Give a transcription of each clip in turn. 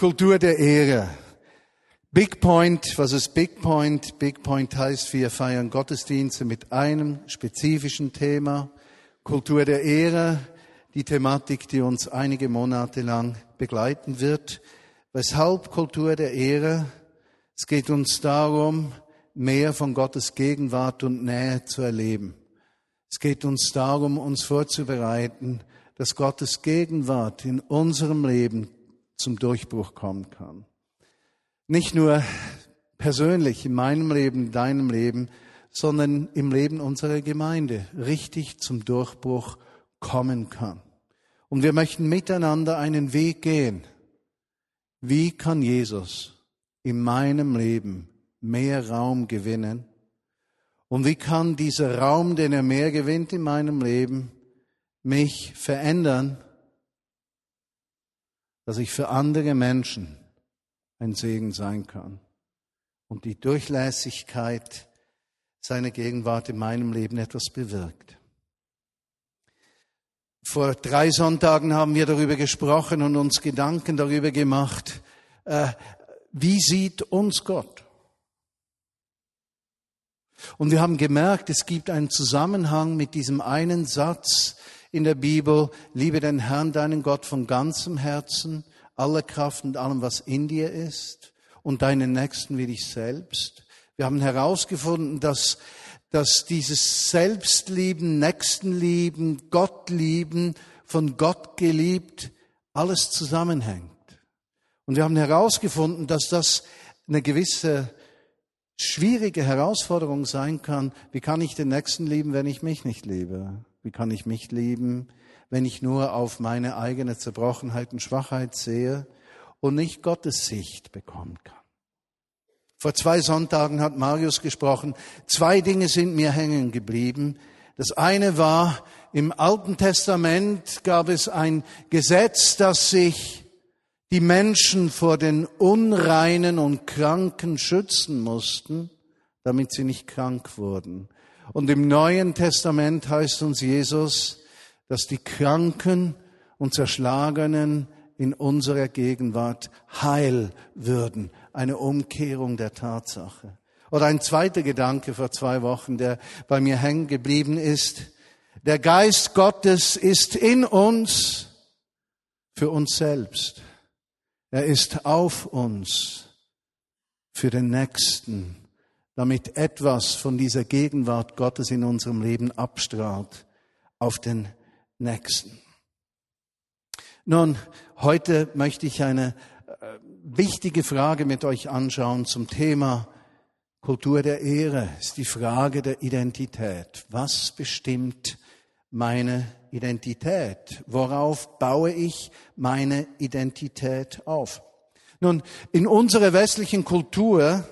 Kultur der Ehre. Big Point, was ist Big Point? Big Point heißt, wir feiern Gottesdienste mit einem spezifischen Thema. Kultur der Ehre, die Thematik, die uns einige Monate lang begleiten wird. Weshalb Kultur der Ehre? Es geht uns darum, mehr von Gottes Gegenwart und Nähe zu erleben. Es geht uns darum, uns vorzubereiten, dass Gottes Gegenwart in unserem Leben zum Durchbruch kommen kann. Nicht nur persönlich in meinem Leben, in deinem Leben, sondern im Leben unserer Gemeinde richtig zum Durchbruch kommen kann. Und wir möchten miteinander einen Weg gehen. Wie kann Jesus in meinem Leben mehr Raum gewinnen? Und wie kann dieser Raum, den er mehr gewinnt in meinem Leben, mich verändern, dass ich für andere Menschen ein Segen sein kann und die Durchlässigkeit seiner Gegenwart in meinem Leben etwas bewirkt. Vor drei Sonntagen haben wir darüber gesprochen und uns Gedanken darüber gemacht, äh, wie sieht uns Gott? Und wir haben gemerkt, es gibt einen Zusammenhang mit diesem einen Satz in der Bibel, liebe den Herrn, deinen Gott von ganzem Herzen, aller Kraft und allem, was in dir ist und deinen Nächsten wie dich selbst. Wir haben herausgefunden, dass, dass dieses Selbstlieben, Nächstenlieben, Gottlieben, von Gott geliebt, alles zusammenhängt. Und wir haben herausgefunden, dass das eine gewisse schwierige Herausforderung sein kann. Wie kann ich den Nächsten lieben, wenn ich mich nicht liebe? Wie kann ich mich lieben, wenn ich nur auf meine eigene Zerbrochenheit und Schwachheit sehe und nicht Gottes Sicht bekommen kann. Vor zwei Sonntagen hat Marius gesprochen. Zwei Dinge sind mir hängen geblieben. Das eine war, im Alten Testament gab es ein Gesetz, das sich die Menschen vor den Unreinen und Kranken schützen mussten, damit sie nicht krank wurden. Und im Neuen Testament heißt uns Jesus, dass die Kranken und Zerschlagenen in unserer Gegenwart heil würden. Eine Umkehrung der Tatsache. Oder ein zweiter Gedanke vor zwei Wochen, der bei mir hängen geblieben ist. Der Geist Gottes ist in uns für uns selbst. Er ist auf uns für den Nächsten, damit etwas von dieser Gegenwart Gottes in unserem Leben abstrahlt auf den Nächsten. Nun, heute möchte ich eine äh, wichtige Frage mit euch anschauen zum Thema Kultur der Ehre. Ist die Frage der Identität. Was bestimmt meine Identität? Worauf baue ich meine Identität auf? Nun, in unserer westlichen Kultur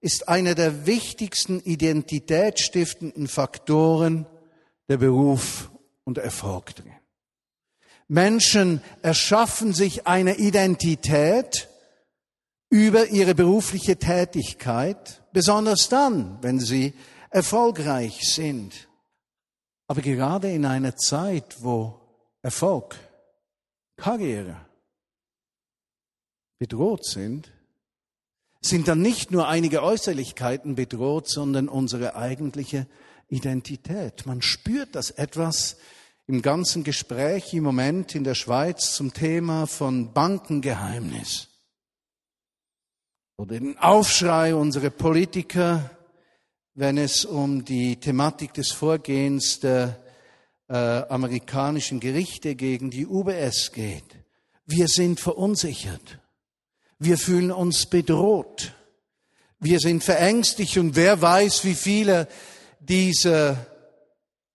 ist einer der wichtigsten identitätsstiftenden Faktoren der Beruf und Erfolg. Menschen erschaffen sich eine Identität über ihre berufliche Tätigkeit, besonders dann, wenn sie erfolgreich sind. Aber gerade in einer Zeit, wo Erfolg, Karriere bedroht sind, sind dann nicht nur einige Äußerlichkeiten bedroht, sondern unsere eigentliche Identität. Man spürt, dass etwas im ganzen Gespräch im Moment in der Schweiz zum Thema von Bankengeheimnis oder den Aufschrei unserer Politiker, wenn es um die Thematik des Vorgehens der äh, amerikanischen Gerichte gegen die UBS geht. Wir sind verunsichert. Wir fühlen uns bedroht. Wir sind verängstigt und wer weiß, wie viele diese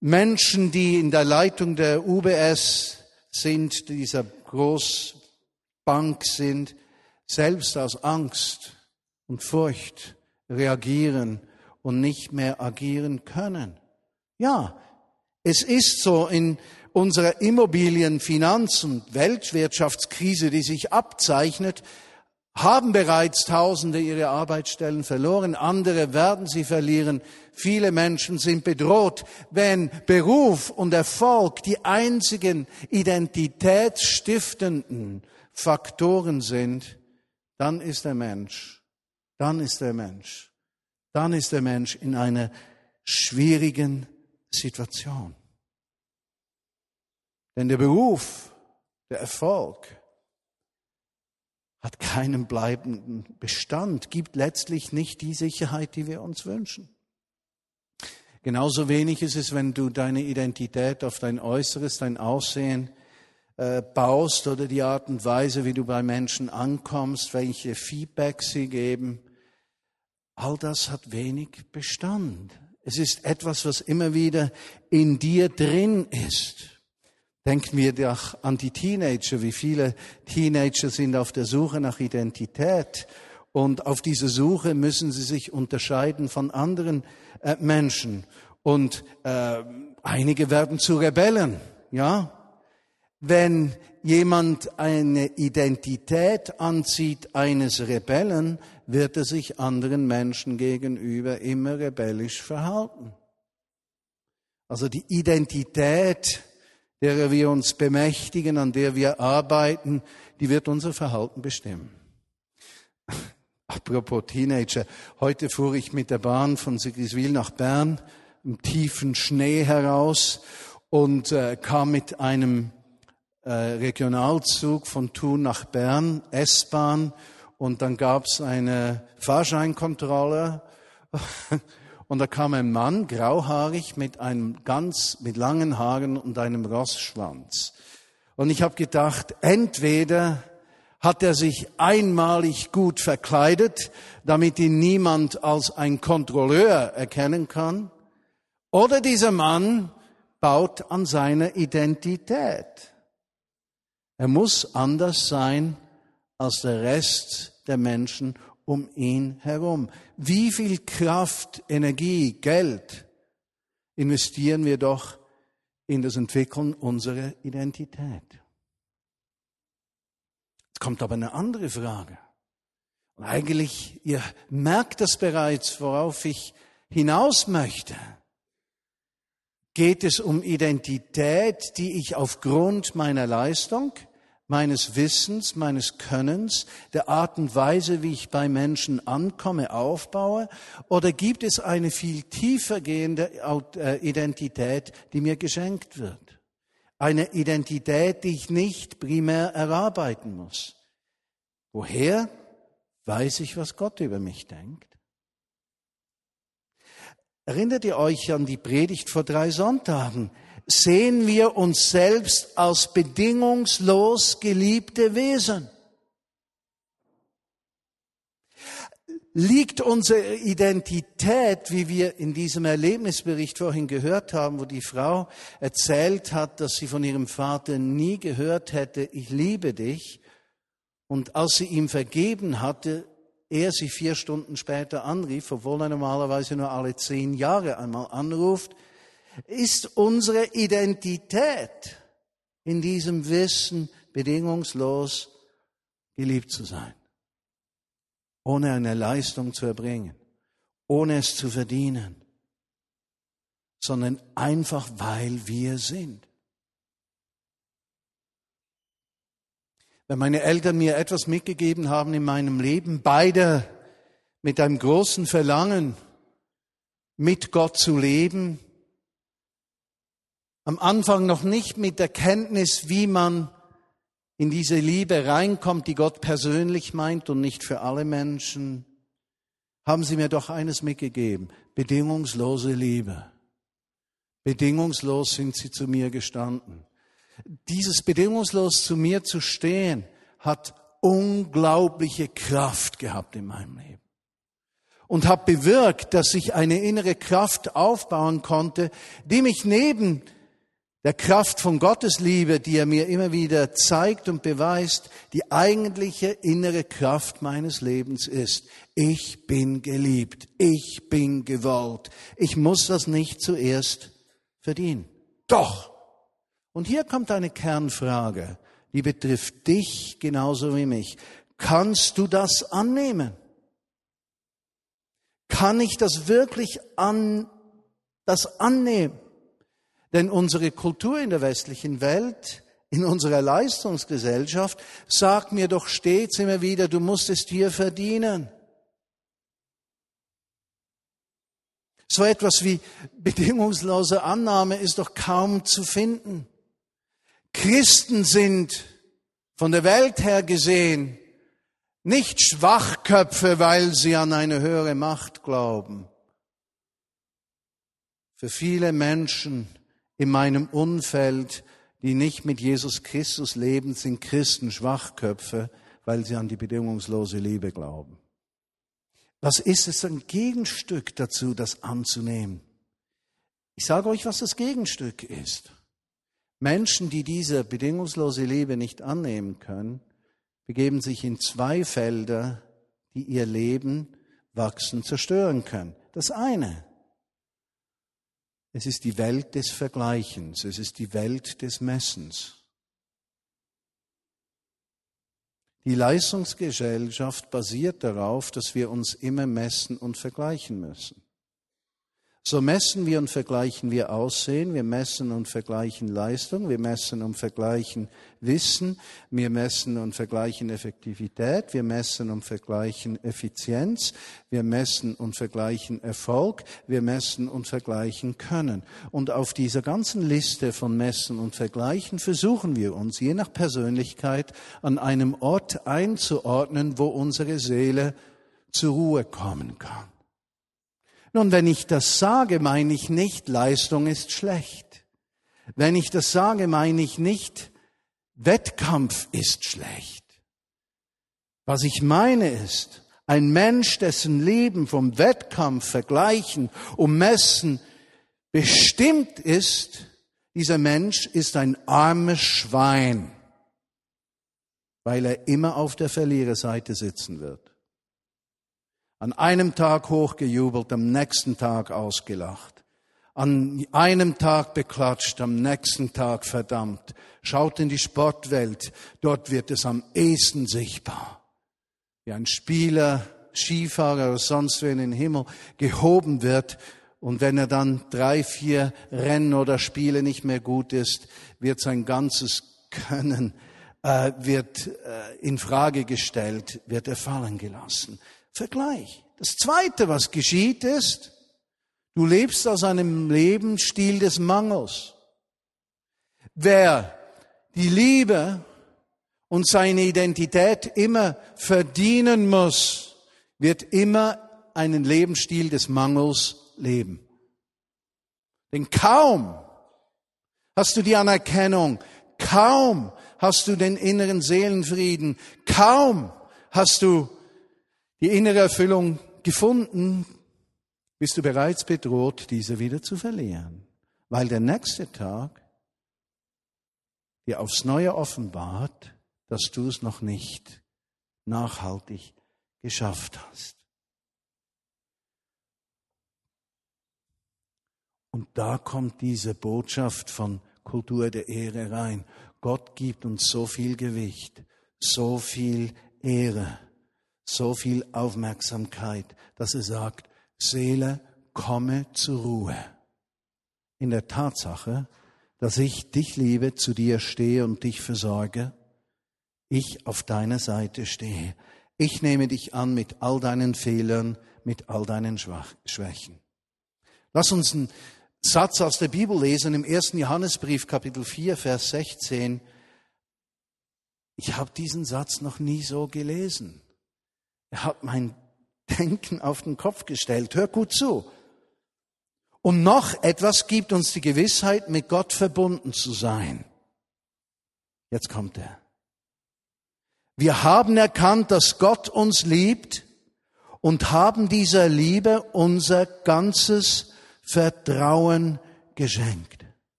Menschen, die in der Leitung der UBS sind, dieser Großbank sind, selbst aus Angst und Furcht reagieren und nicht mehr agieren können. Ja, es ist so in unserer Immobilien-, Finanz- und Weltwirtschaftskrise, die sich abzeichnet, haben bereits Tausende ihre Arbeitsstellen verloren, andere werden sie verlieren. Viele Menschen sind bedroht, wenn Beruf und Erfolg die einzigen identitätsstiftenden Faktoren sind, dann ist der Mensch, dann ist der Mensch, dann ist der Mensch in einer schwierigen Situation. Denn der Beruf, der Erfolg hat keinen bleibenden Bestand, gibt letztlich nicht die Sicherheit, die wir uns wünschen. Genauso wenig ist es, wenn du deine Identität auf dein Äußeres, dein Aussehen äh, baust oder die Art und Weise, wie du bei Menschen ankommst, welche Feedback sie geben. All das hat wenig Bestand. Es ist etwas, was immer wieder in dir drin ist. Denken wir doch an die Teenager, wie viele Teenager sind auf der Suche nach Identität und auf dieser Suche müssen sie sich unterscheiden von anderen äh, Menschen und äh, einige werden zu Rebellen, ja. Wenn jemand eine Identität anzieht eines Rebellen, wird er sich anderen Menschen gegenüber immer rebellisch verhalten. Also die Identität, derer wir uns bemächtigen, an der wir arbeiten, die wird unser Verhalten bestimmen. Apropos Teenager, heute fuhr ich mit der Bahn von Sigriswil nach Bern im tiefen Schnee heraus und äh, kam mit einem äh, Regionalzug von Thun nach Bern, S-Bahn, und dann gab's eine Fahrscheinkontrolle und da kam ein Mann, grauhaarig, mit einem ganz, mit langen Haaren und einem Rossschwanz. Und ich habe gedacht, entweder hat er sich einmalig gut verkleidet, damit ihn niemand als ein Kontrolleur erkennen kann. Oder dieser Mann baut an seiner Identität. Er muss anders sein als der Rest der Menschen um ihn herum. Wie viel Kraft, Energie, Geld investieren wir doch in das Entwickeln unserer Identität? Jetzt kommt aber eine andere Frage. Und eigentlich, ihr merkt das bereits, worauf ich hinaus möchte. Geht es um Identität, die ich aufgrund meiner Leistung, meines Wissens, meines Könnens, der Art und Weise, wie ich bei Menschen ankomme, aufbaue? Oder gibt es eine viel tiefer gehende äh, Identität, die mir geschenkt wird? Eine Identität, die ich nicht primär erarbeiten muss. Woher weiß ich, was Gott über mich denkt? Erinnert ihr euch an die Predigt vor drei Sonntagen? Sehen wir uns selbst als bedingungslos geliebte Wesen? liegt unsere Identität, wie wir in diesem Erlebnisbericht vorhin gehört haben, wo die Frau erzählt hat, dass sie von ihrem Vater nie gehört hätte, ich liebe dich. Und als sie ihm vergeben hatte, er sie vier Stunden später anrief, obwohl er normalerweise nur alle zehn Jahre einmal anruft, ist unsere Identität in diesem Wissen bedingungslos geliebt zu sein ohne eine Leistung zu erbringen, ohne es zu verdienen, sondern einfach weil wir sind. Wenn meine Eltern mir etwas mitgegeben haben in meinem Leben, beide mit einem großen Verlangen, mit Gott zu leben, am Anfang noch nicht mit der Kenntnis, wie man in diese Liebe reinkommt, die Gott persönlich meint und nicht für alle Menschen, haben Sie mir doch eines mitgegeben, bedingungslose Liebe. Bedingungslos sind Sie zu mir gestanden. Dieses bedingungslos zu mir zu stehen, hat unglaubliche Kraft gehabt in meinem Leben. Und hat bewirkt, dass ich eine innere Kraft aufbauen konnte, die mich neben der Kraft von Gottes Liebe, die er mir immer wieder zeigt und beweist, die eigentliche innere Kraft meines Lebens ist. Ich bin geliebt, ich bin gewollt. Ich muss das nicht zuerst verdienen. Doch. Und hier kommt eine Kernfrage, die betrifft dich genauso wie mich. Kannst du das annehmen? Kann ich das wirklich an, das annehmen? Denn unsere Kultur in der westlichen Welt in unserer Leistungsgesellschaft sagt mir doch stets immer wieder, du musst es dir verdienen. So etwas wie bedingungslose Annahme ist doch kaum zu finden. Christen sind von der Welt her gesehen nicht Schwachköpfe, weil sie an eine höhere Macht glauben. Für viele Menschen in meinem Umfeld, die nicht mit Jesus Christus leben, sind Christen Schwachköpfe, weil sie an die bedingungslose Liebe glauben. Was ist es ein Gegenstück dazu, das anzunehmen? Ich sage euch, was das Gegenstück ist. Menschen, die diese bedingungslose Liebe nicht annehmen können, begeben sich in zwei Felder, die ihr Leben wachsen, zerstören können. Das eine, es ist die Welt des Vergleichens, es ist die Welt des Messens. Die Leistungsgesellschaft basiert darauf, dass wir uns immer messen und vergleichen müssen. So messen wir und vergleichen wir Aussehen, wir messen und vergleichen Leistung, wir messen und vergleichen Wissen, wir messen und vergleichen Effektivität, wir messen und vergleichen Effizienz, wir messen und vergleichen Erfolg, wir messen und vergleichen Können. Und auf dieser ganzen Liste von Messen und Vergleichen versuchen wir uns je nach Persönlichkeit an einem Ort einzuordnen, wo unsere Seele zur Ruhe kommen kann. Nun, wenn ich das sage, meine ich nicht, Leistung ist schlecht. Wenn ich das sage, meine ich nicht, Wettkampf ist schlecht. Was ich meine ist, ein Mensch, dessen Leben vom Wettkampf, Vergleichen und Messen bestimmt ist, dieser Mensch ist ein armes Schwein, weil er immer auf der Verliererseite sitzen wird. An einem Tag hochgejubelt, am nächsten Tag ausgelacht. An einem Tag beklatscht, am nächsten Tag verdammt. Schaut in die Sportwelt, dort wird es am ehesten sichtbar. Wie ein Spieler, Skifahrer oder sonst wer in den Himmel gehoben wird und wenn er dann drei, vier Rennen oder Spiele nicht mehr gut ist, wird sein ganzes Können äh, wird äh, in Frage gestellt, wird er fallen gelassen. Vergleich. Das Zweite, was geschieht, ist, du lebst aus einem Lebensstil des Mangels. Wer die Liebe und seine Identität immer verdienen muss, wird immer einen Lebensstil des Mangels leben. Denn kaum hast du die Anerkennung, kaum hast du den inneren Seelenfrieden, kaum hast du die innere Erfüllung gefunden, bist du bereits bedroht, diese wieder zu verlieren, weil der nächste Tag dir aufs Neue offenbart, dass du es noch nicht nachhaltig geschafft hast. Und da kommt diese Botschaft von Kultur der Ehre rein. Gott gibt uns so viel Gewicht, so viel Ehre so viel Aufmerksamkeit, dass er sagt, Seele, komme zur Ruhe. In der Tatsache, dass ich dich liebe, zu dir stehe und dich versorge, ich auf deiner Seite stehe. Ich nehme dich an mit all deinen Fehlern, mit all deinen Schwächen. Lass uns einen Satz aus der Bibel lesen im ersten Johannesbrief Kapitel 4 Vers 16. Ich habe diesen Satz noch nie so gelesen. Er hat mein Denken auf den Kopf gestellt. Hör gut zu. Und noch etwas gibt uns die Gewissheit, mit Gott verbunden zu sein. Jetzt kommt er. Wir haben erkannt, dass Gott uns liebt und haben dieser Liebe unser ganzes Vertrauen geschenkt.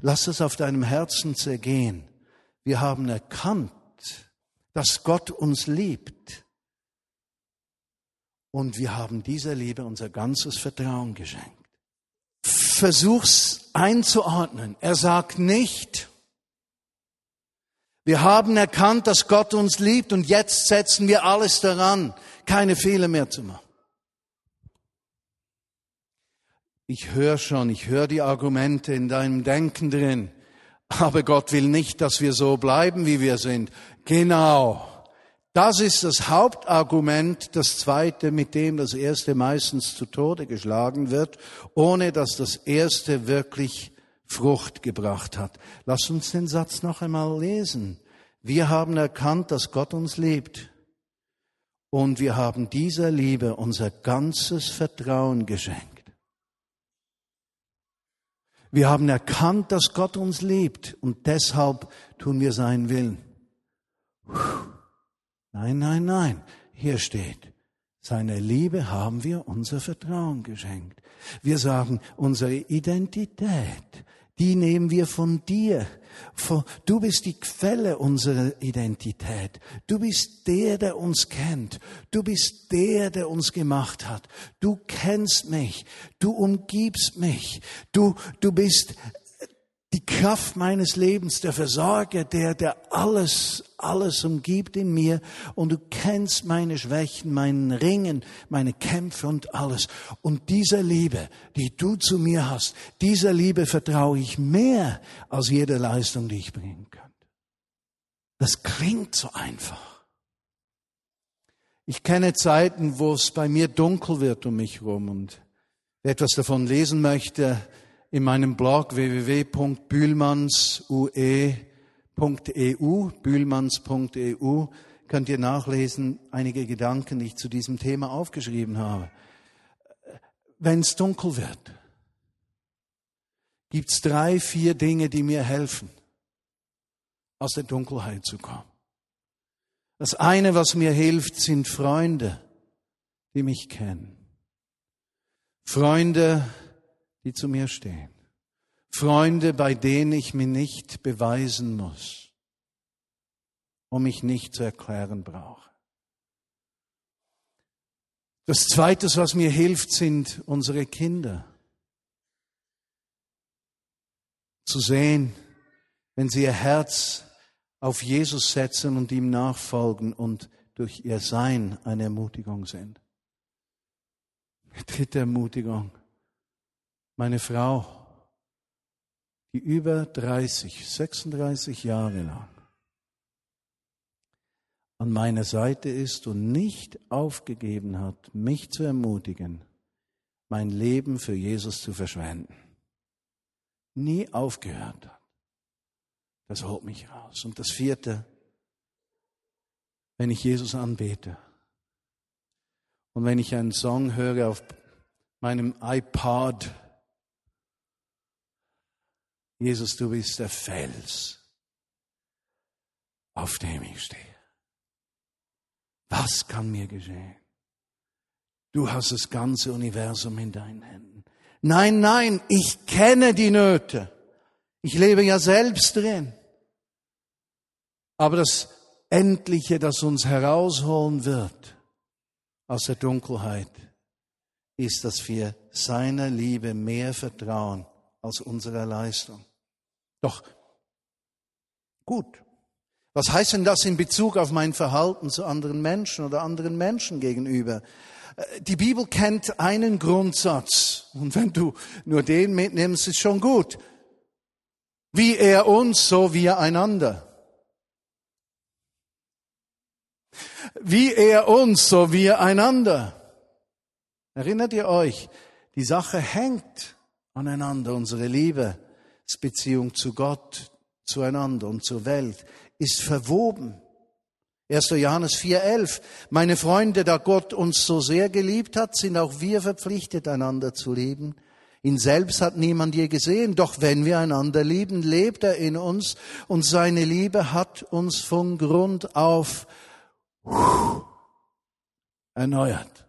Lass es auf deinem Herzen zergehen. Wir haben erkannt, dass Gott uns liebt. Und wir haben dieser Liebe unser ganzes Vertrauen geschenkt. Versuch's einzuordnen. Er sagt nicht, wir haben erkannt, dass Gott uns liebt und jetzt setzen wir alles daran, keine Fehler mehr zu machen. Ich höre schon, ich höre die Argumente in deinem Denken drin. Aber Gott will nicht, dass wir so bleiben, wie wir sind. Genau. Das ist das Hauptargument, das zweite, mit dem das erste meistens zu Tode geschlagen wird, ohne dass das erste wirklich Frucht gebracht hat. Lass uns den Satz noch einmal lesen. Wir haben erkannt, dass Gott uns liebt. Und wir haben dieser Liebe unser ganzes Vertrauen geschenkt. Wir haben erkannt, dass Gott uns liebt und deshalb tun wir seinen Willen. Nein, nein, nein. Hier steht, seine Liebe haben wir unser Vertrauen geschenkt. Wir sagen, unsere Identität, die nehmen wir von dir. Du bist die Quelle unserer Identität. Du bist der, der uns kennt. Du bist der, der uns gemacht hat. Du kennst mich. Du umgibst mich. Du, du bist die Kraft meines Lebens, der Versorger, der, der alles, alles umgibt in mir und du kennst meine Schwächen, meinen Ringen, meine Kämpfe und alles. Und dieser Liebe, die du zu mir hast, dieser Liebe vertraue ich mehr als jede Leistung, die ich bringen könnte. Das klingt so einfach. Ich kenne Zeiten, wo es bei mir dunkel wird um mich herum und wer etwas davon lesen möchte, in meinem Blog www.bühlmannsue.eu, bühlmanns.eu, könnt ihr nachlesen einige Gedanken, die ich zu diesem Thema aufgeschrieben habe. Wenn es dunkel wird, gibt es drei, vier Dinge, die mir helfen, aus der Dunkelheit zu kommen. Das eine, was mir hilft, sind Freunde, die mich kennen. Freunde, die zu mir stehen. Freunde, bei denen ich mich nicht beweisen muss und mich nicht zu erklären brauche. Das Zweite, was mir hilft, sind unsere Kinder. Zu sehen, wenn sie ihr Herz auf Jesus setzen und ihm nachfolgen und durch ihr Sein eine Ermutigung sind. Dritte Ermutigung meine Frau, die über 30, 36 Jahre lang an meiner Seite ist und nicht aufgegeben hat, mich zu ermutigen, mein Leben für Jesus zu verschwenden. Nie aufgehört hat. Das holt mich raus. Und das vierte, wenn ich Jesus anbete und wenn ich einen Song höre auf meinem iPod, Jesus, du bist der Fels, auf dem ich stehe. Was kann mir geschehen? Du hast das ganze Universum in deinen Händen. Nein, nein, ich kenne die Nöte. Ich lebe ja selbst drin. Aber das Endliche, das uns herausholen wird aus der Dunkelheit, ist, dass wir seiner Liebe mehr vertrauen als unserer Leistung. Doch gut. Was heißt denn das in Bezug auf mein Verhalten zu anderen Menschen oder anderen Menschen gegenüber? Äh, die Bibel kennt einen Grundsatz und wenn du nur den mitnimmst, ist schon gut. Wie er uns, so wir einander. Wie er uns, so wir einander. Erinnert ihr euch, die Sache hängt aneinander, unsere Liebe. Beziehung zu Gott, zueinander und zur Welt ist verwoben. 1. Johannes 4.11. Meine Freunde, da Gott uns so sehr geliebt hat, sind auch wir verpflichtet, einander zu lieben. Ihn selbst hat niemand je gesehen, doch wenn wir einander lieben, lebt er in uns und seine Liebe hat uns von Grund auf erneuert.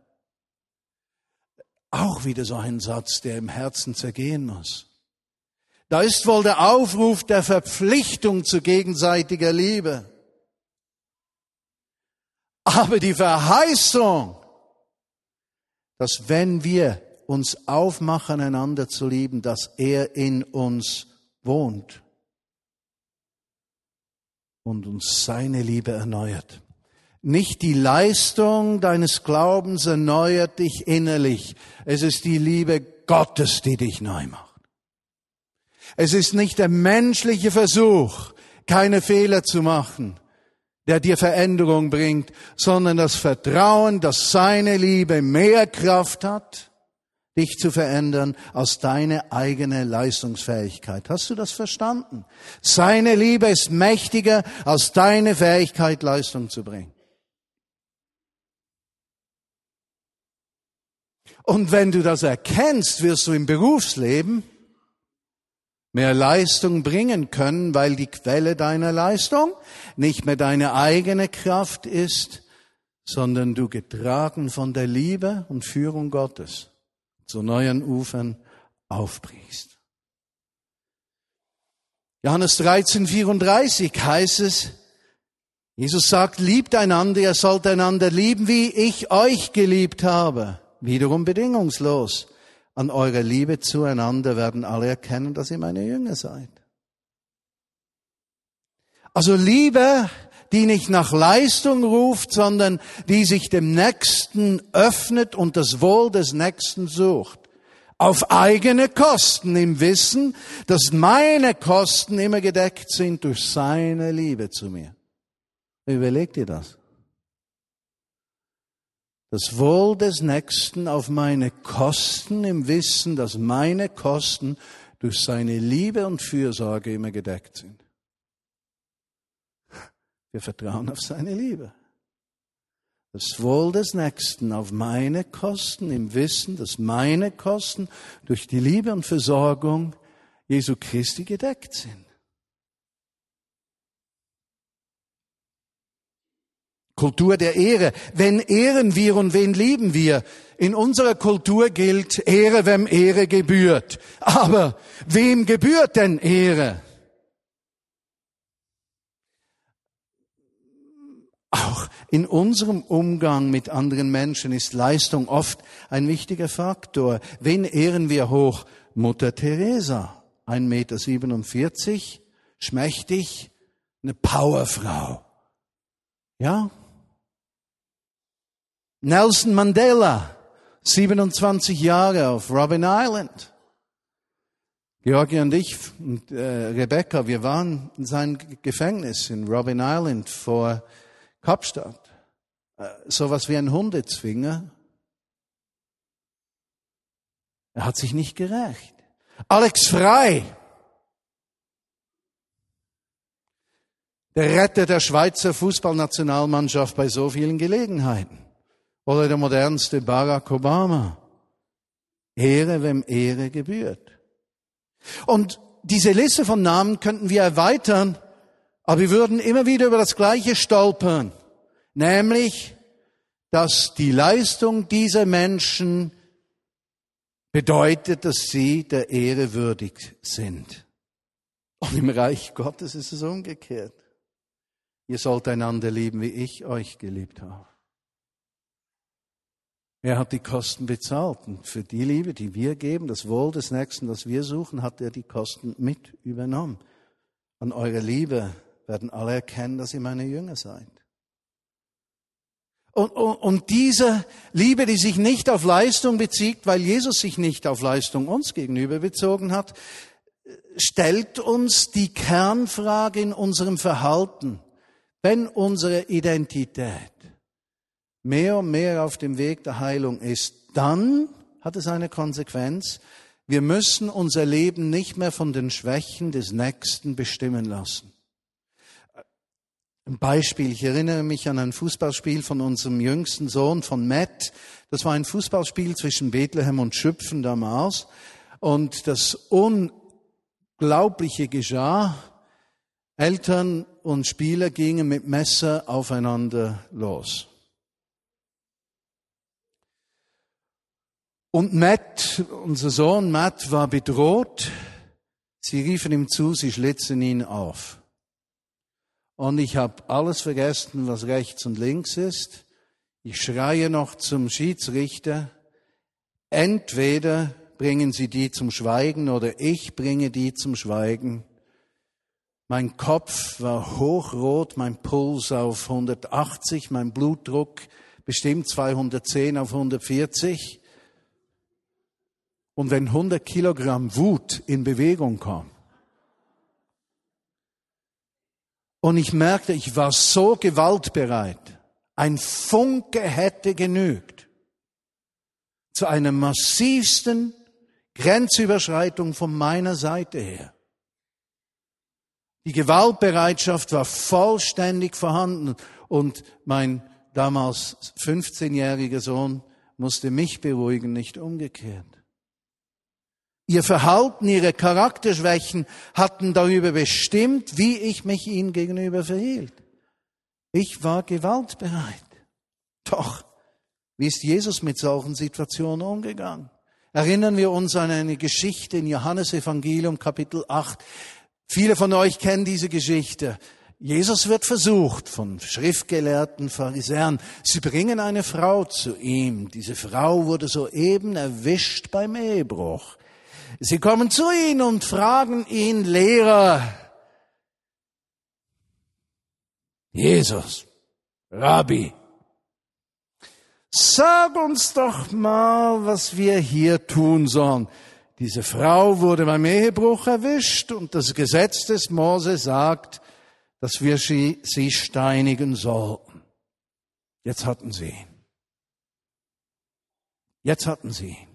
Auch wieder so ein Satz, der im Herzen zergehen muss. Da ist wohl der Aufruf der Verpflichtung zu gegenseitiger Liebe. Aber die Verheißung, dass wenn wir uns aufmachen, einander zu lieben, dass er in uns wohnt und uns seine Liebe erneuert. Nicht die Leistung deines Glaubens erneuert dich innerlich. Es ist die Liebe Gottes, die dich neu macht. Es ist nicht der menschliche Versuch, keine Fehler zu machen, der dir Veränderung bringt, sondern das Vertrauen, dass seine Liebe mehr Kraft hat, dich zu verändern als deine eigene Leistungsfähigkeit. Hast du das verstanden? Seine Liebe ist mächtiger als deine Fähigkeit, Leistung zu bringen. Und wenn du das erkennst, wirst du im Berufsleben mehr Leistung bringen können, weil die Quelle deiner Leistung nicht mehr deine eigene Kraft ist, sondern du getragen von der Liebe und Führung Gottes zu neuen Ufern aufbrichst. Johannes 13, 34 heißt es, Jesus sagt, liebt einander, ihr sollt einander lieben, wie ich euch geliebt habe. Wiederum bedingungslos. An eurer Liebe zueinander werden alle erkennen, dass ihr meine Jünger seid. Also Liebe, die nicht nach Leistung ruft, sondern die sich dem Nächsten öffnet und das Wohl des Nächsten sucht. Auf eigene Kosten im Wissen, dass meine Kosten immer gedeckt sind durch seine Liebe zu mir. Überleg dir das das Wohl des Nächsten auf meine Kosten im Wissen, dass meine Kosten durch seine Liebe und Fürsorge immer gedeckt sind. Wir vertrauen auf seine Liebe. Das Wohl des Nächsten auf meine Kosten im Wissen, dass meine Kosten durch die Liebe und Versorgung Jesu Christi gedeckt sind. Kultur der Ehre. Wen ehren wir und wen lieben wir? In unserer Kultur gilt Ehre, wem Ehre gebührt. Aber wem gebührt denn Ehre? Auch in unserem Umgang mit anderen Menschen ist Leistung oft ein wichtiger Faktor. Wen ehren wir hoch? Mutter Teresa, 1,47 Meter, schmächtig, eine Powerfrau. Ja, Nelson Mandela, 27 Jahre auf Robin Island. Georgi und ich und äh, Rebecca, wir waren in seinem Gefängnis in Robin Island vor Kapstadt. Äh, sowas wie ein Hundezwinger. Er hat sich nicht gerecht. Alex Frei, der Retter der Schweizer Fußballnationalmannschaft bei so vielen Gelegenheiten. Oder der modernste Barack Obama. Ehre, wem Ehre gebührt. Und diese Liste von Namen könnten wir erweitern, aber wir würden immer wieder über das Gleiche stolpern. Nämlich, dass die Leistung dieser Menschen bedeutet, dass sie der Ehre würdig sind. Und im Reich Gottes ist es umgekehrt. Ihr sollt einander lieben, wie ich euch geliebt habe. Er hat die Kosten bezahlt. Und für die Liebe, die wir geben, das Wohl des Nächsten, das wir suchen, hat er die Kosten mit übernommen. An eurer Liebe werden alle erkennen, dass ihr meine Jünger seid. Und, und, und diese Liebe, die sich nicht auf Leistung bezieht, weil Jesus sich nicht auf Leistung uns gegenüber bezogen hat, stellt uns die Kernfrage in unserem Verhalten, wenn unsere Identität mehr und mehr auf dem Weg der Heilung ist, dann hat es eine Konsequenz. Wir müssen unser Leben nicht mehr von den Schwächen des Nächsten bestimmen lassen. Ein Beispiel, ich erinnere mich an ein Fußballspiel von unserem jüngsten Sohn, von Matt. Das war ein Fußballspiel zwischen Bethlehem und Schüpfen damals. Und das Unglaubliche geschah. Eltern und Spieler gingen mit Messer aufeinander los. Und Matt, unser Sohn Matt, war bedroht. Sie riefen ihm zu, sie schlitzen ihn auf. Und ich habe alles vergessen, was rechts und links ist. Ich schreie noch zum Schiedsrichter, entweder bringen Sie die zum Schweigen oder ich bringe die zum Schweigen. Mein Kopf war hochrot, mein Puls auf 180, mein Blutdruck bestimmt 210 auf 140. und wenn 100 Kilogramm Wut in Bewegung kommen. Und ich merkte, ich war so gewaltbereit. Ein Funke hätte genügt zu einer massivsten Grenzüberschreitung von meiner Seite her. Die Gewaltbereitschaft war vollständig vorhanden und mein damals 15-jähriger Sohn musste mich beruhigen, nicht umgekehrt. Ihr Verhalten, ihre Charakterschwächen hatten darüber bestimmt, wie ich mich ihnen gegenüber verhielt. Ich war gewaltbereit. Doch, wie ist Jesus mit solchen Situationen umgegangen? Erinnern wir uns an eine Geschichte in Johannes Evangelium Kapitel 8. Viele von euch kennen diese Geschichte. Jesus wird versucht von schriftgelehrten Pharisäern. Sie bringen eine Frau zu ihm. Diese Frau wurde soeben erwischt beim Ehebruch. Sie kommen zu ihm und fragen ihn, Lehrer, Jesus, Rabbi, sag uns doch mal, was wir hier tun sollen. Diese Frau wurde beim Ehebruch erwischt und das Gesetz des Mose sagt, dass wir sie, sie steinigen sollten. Jetzt hatten sie. Jetzt hatten sie ihn.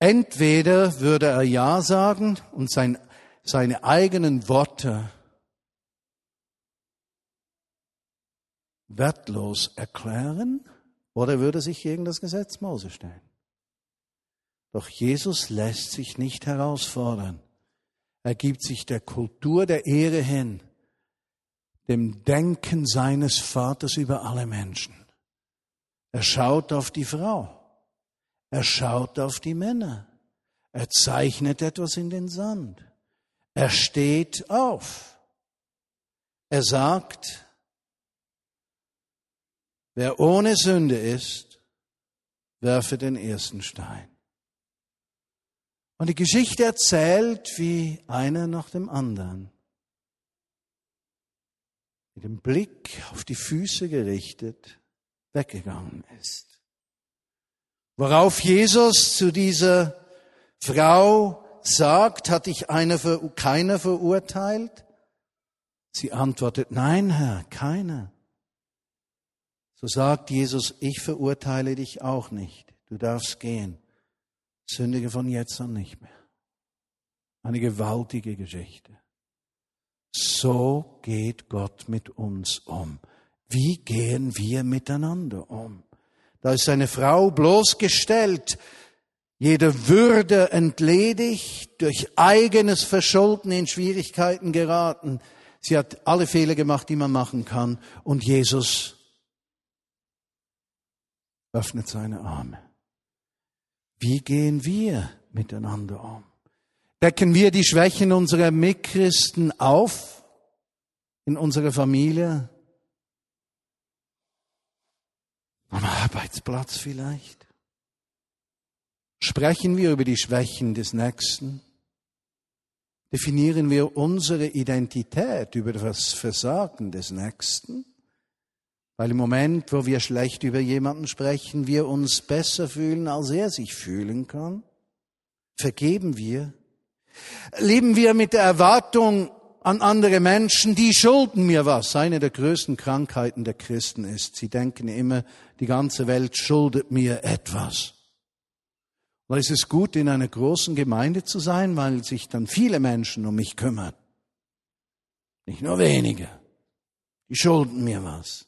Entweder würde er Ja sagen und sein, seine eigenen Worte wertlos erklären, oder würde sich gegen das Gesetz Mose stellen. Doch Jesus lässt sich nicht herausfordern. Er gibt sich der Kultur der Ehre hin, dem Denken seines Vaters über alle Menschen. Er schaut auf die Frau. Er schaut auf die Männer. Er zeichnet etwas in den Sand. Er steht auf. Er sagt, wer ohne Sünde ist, werfe den ersten Stein. Und die Geschichte erzählt, wie einer nach dem anderen mit dem Blick auf die Füße gerichtet weggegangen ist. Worauf Jesus zu dieser Frau sagt, hat dich einer, keiner verurteilt? Sie antwortet, nein, Herr, keiner. So sagt Jesus, ich verurteile dich auch nicht. Du darfst gehen. Sündige von jetzt an nicht mehr. Eine gewaltige Geschichte. So geht Gott mit uns um. Wie gehen wir miteinander um? Da ist eine Frau bloßgestellt, jede Würde entledigt, durch eigenes Verschulden in Schwierigkeiten geraten. Sie hat alle Fehler gemacht, die man machen kann. Und Jesus öffnet seine Arme. Wie gehen wir miteinander um? Decken wir die Schwächen unserer Mitchristen auf in unserer Familie? Am Arbeitsplatz vielleicht? Sprechen wir über die Schwächen des Nächsten? Definieren wir unsere Identität über das Versagen des Nächsten? Weil im Moment, wo wir schlecht über jemanden sprechen, wir uns besser fühlen, als er sich fühlen kann? Vergeben wir? Leben wir mit der Erwartung, an andere Menschen, die schulden mir was. Eine der größten Krankheiten der Christen ist, sie denken immer, die ganze Welt schuldet mir etwas. Weil es ist gut, in einer großen Gemeinde zu sein, weil sich dann viele Menschen um mich kümmern. Nicht nur wenige. Die schulden mir was.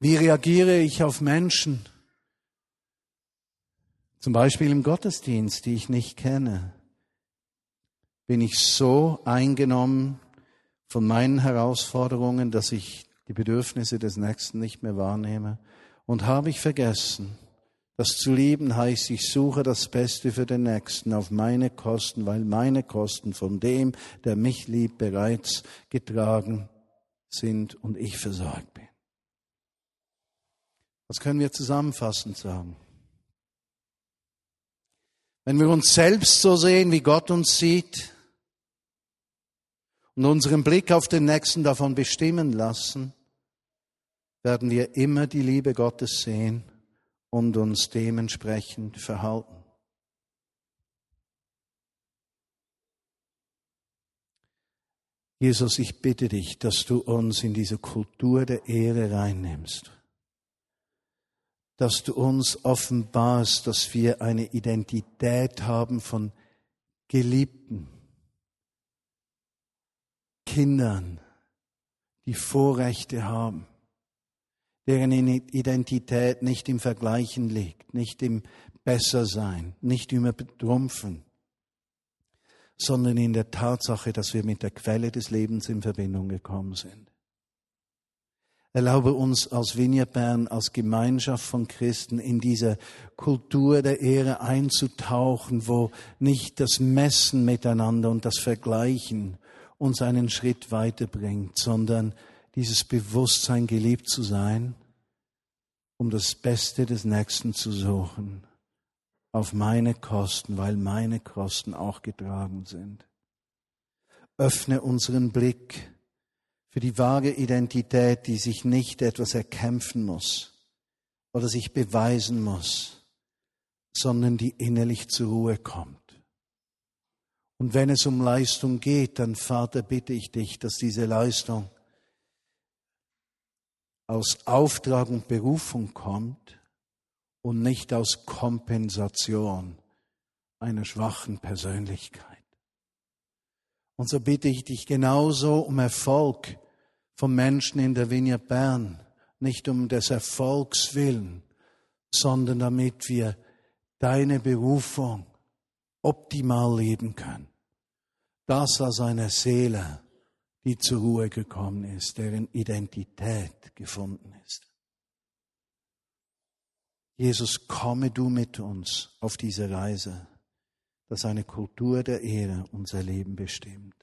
Wie reagiere ich auf Menschen? Zum Beispiel im Gottesdienst, die ich nicht kenne bin ich so eingenommen von meinen Herausforderungen, dass ich die Bedürfnisse des Nächsten nicht mehr wahrnehme. Und habe ich vergessen, das zu lieben heißt, ich suche das Beste für den Nächsten auf meine Kosten, weil meine Kosten von dem, der mich liebt, bereits getragen sind und ich versorgt bin. Was können wir zusammenfassend sagen? Wenn wir uns selbst so sehen, wie Gott uns sieht, und unseren Blick auf den Nächsten davon bestimmen lassen, werden wir immer die Liebe Gottes sehen und uns dementsprechend verhalten. Jesus, ich bitte dich, dass du uns in diese Kultur der Ehre reinnimmst, dass du uns offenbarst, dass wir eine Identität haben von Geliebten Kindern, die Vorrechte haben, deren Identität nicht im Vergleichen liegt, nicht im Bessersein, nicht im Übertrumpfen, sondern in der Tatsache, dass wir mit der Quelle des Lebens in Verbindung gekommen sind. Erlaube uns als Vineyard Bern, als Gemeinschaft von Christen in dieser Kultur der Ehre einzutauchen, wo nicht das Messen miteinander und das Vergleichen uns einen Schritt weiterbringt, sondern dieses Bewusstsein, geliebt zu sein, um das Beste des Nächsten zu suchen auf meine Kosten, weil meine Kosten auch getragen sind. Öffne unseren Blick für die wahre Identität, die sich nicht etwas erkämpfen muss oder sich beweisen muss, sondern die innerlich zur Ruhe kommt. Und wenn es um Leistung geht, dann Vater, bitte ich dich, dass diese Leistung aus Auftrag und Berufung kommt und nicht aus Kompensation einer schwachen Persönlichkeit. Und so bitte ich dich genauso um Erfolg von Menschen in der Vineyard Bern, nicht um des Erfolgs willen, sondern damit wir deine Berufung optimal leben können. Das als eine Seele, die zur Ruhe gekommen ist, deren Identität gefunden ist. Jesus, komme du mit uns auf diese Reise, dass eine Kultur der Ehre unser Leben bestimmt.